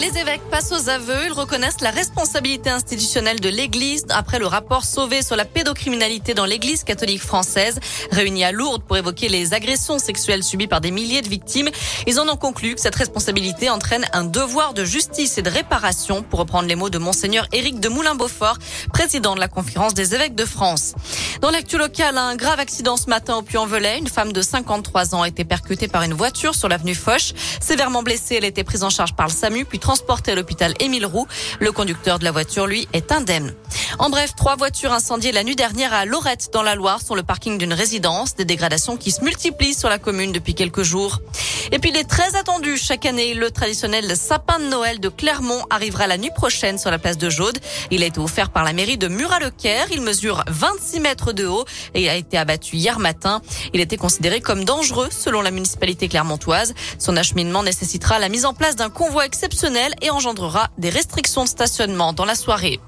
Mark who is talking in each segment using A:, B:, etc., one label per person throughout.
A: Les évêques passent aux aveux. Ils reconnaissent la responsabilité institutionnelle de l'Église après le rapport Sauvé sur la pédocriminalité dans l'Église catholique française. Réunis à Lourdes pour évoquer les agressions sexuelles subies par des milliers de victimes, ils en ont conclu que cette responsabilité entraîne un devoir de justice et de réparation, pour reprendre les mots de Monseigneur Éric de Moulin-Beaufort, président de la conférence des évêques de France. Dans l'actu locale, un grave accident ce matin au Puy-en-Velay. Une femme de 53 ans a été percutée par une voiture sur l'avenue Foch. Sévèrement blessée, elle a été prise en charge par le SAMU transporté à l'hôpital Émile Roux. Le conducteur de la voiture, lui, est indemne. En bref, trois voitures incendiées la nuit dernière à Lorette dans la Loire sur le parking d'une résidence. Des dégradations qui se multiplient sur la commune depuis quelques jours. Et puis il est très attendu chaque année. Le traditionnel sapin de Noël de Clermont arrivera la nuit prochaine sur la place de Jaude. Il a été offert par la mairie de Murat-le-Caire. Il mesure 26 mètres de haut et a été abattu hier matin. Il était considéré comme dangereux selon la municipalité clermontoise. Son acheminement nécessitera la mise en place d'un convoi exceptionnel et engendrera des restrictions de stationnement dans la soirée.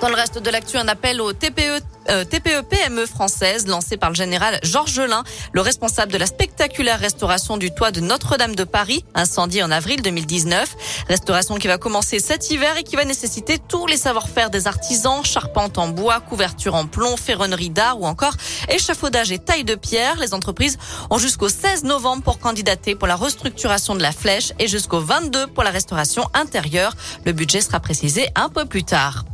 A: Dans le reste de l'actu, un appel au TPE euh, TPE PME française lancé par le général Georges Gelin, le responsable de la spectaculaire restauration du toit de Notre-Dame de Paris, incendie en avril 2019. Restauration qui va commencer cet hiver et qui va nécessiter tous les savoir-faire des artisans, charpente en bois, couverture en plomb, ferronnerie d'art ou encore échafaudage et taille de pierre. Les entreprises ont jusqu'au 16 novembre pour candidater pour la restructuration de la flèche et jusqu'au 22 pour la restauration intérieure. Le budget sera précisé un peu plus tard.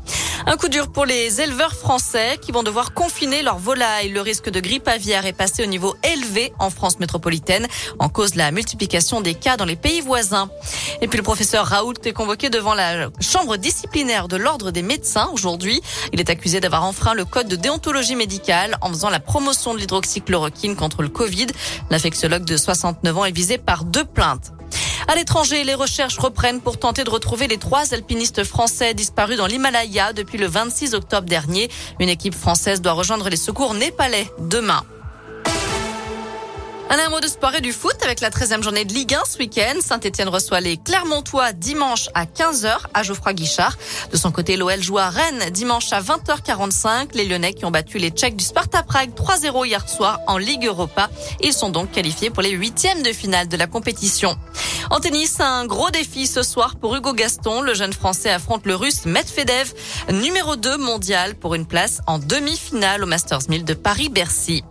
A: Un coup dur pour les éleveurs français qui vont devoir confiner leurs volailles. Le risque de grippe aviaire est passé au niveau élevé en France métropolitaine en cause de la multiplication des cas dans les pays voisins. Et puis le professeur Raoult est convoqué devant la chambre disciplinaire de l'ordre des médecins aujourd'hui. Il est accusé d'avoir enfreint le code de déontologie médicale en faisant la promotion de l'hydroxychloroquine contre le Covid. L'infectiologue de 69 ans est visé par deux plaintes. À l'étranger, les recherches reprennent pour tenter de retrouver les trois alpinistes français disparus dans l'Himalaya depuis le 26 octobre dernier. Une équipe française doit rejoindre les secours népalais demain. Un mot de sport et du foot avec la 13e journée de Ligue 1 ce week-end. Saint-Etienne reçoit les Clermontois dimanche à 15h à Geoffroy Guichard. De son côté, l'OL joue à Rennes dimanche à 20h45. Les Lyonnais qui ont battu les Tchèques du Sparta Prague 3-0 hier soir en Ligue Europa. Ils sont donc qualifiés pour les huitièmes de finale de la compétition. En tennis, un gros défi ce soir pour Hugo Gaston. Le jeune Français affronte le Russe Medvedev, numéro 2 mondial pour une place en demi-finale au Masters 1000 de Paris-Bercy.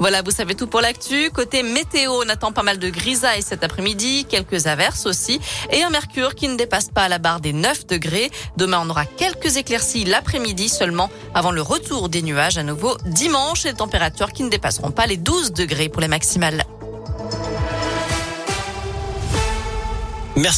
A: Voilà, vous savez tout pour l'actu. Côté météo, on attend pas mal de grisailles cet après-midi, quelques averses aussi, et un mercure qui ne dépasse pas la barre des 9 degrés. Demain, on aura quelques éclaircies l'après-midi seulement avant le retour des nuages à nouveau dimanche et des températures qui ne dépasseront pas les 12 degrés pour les maximales.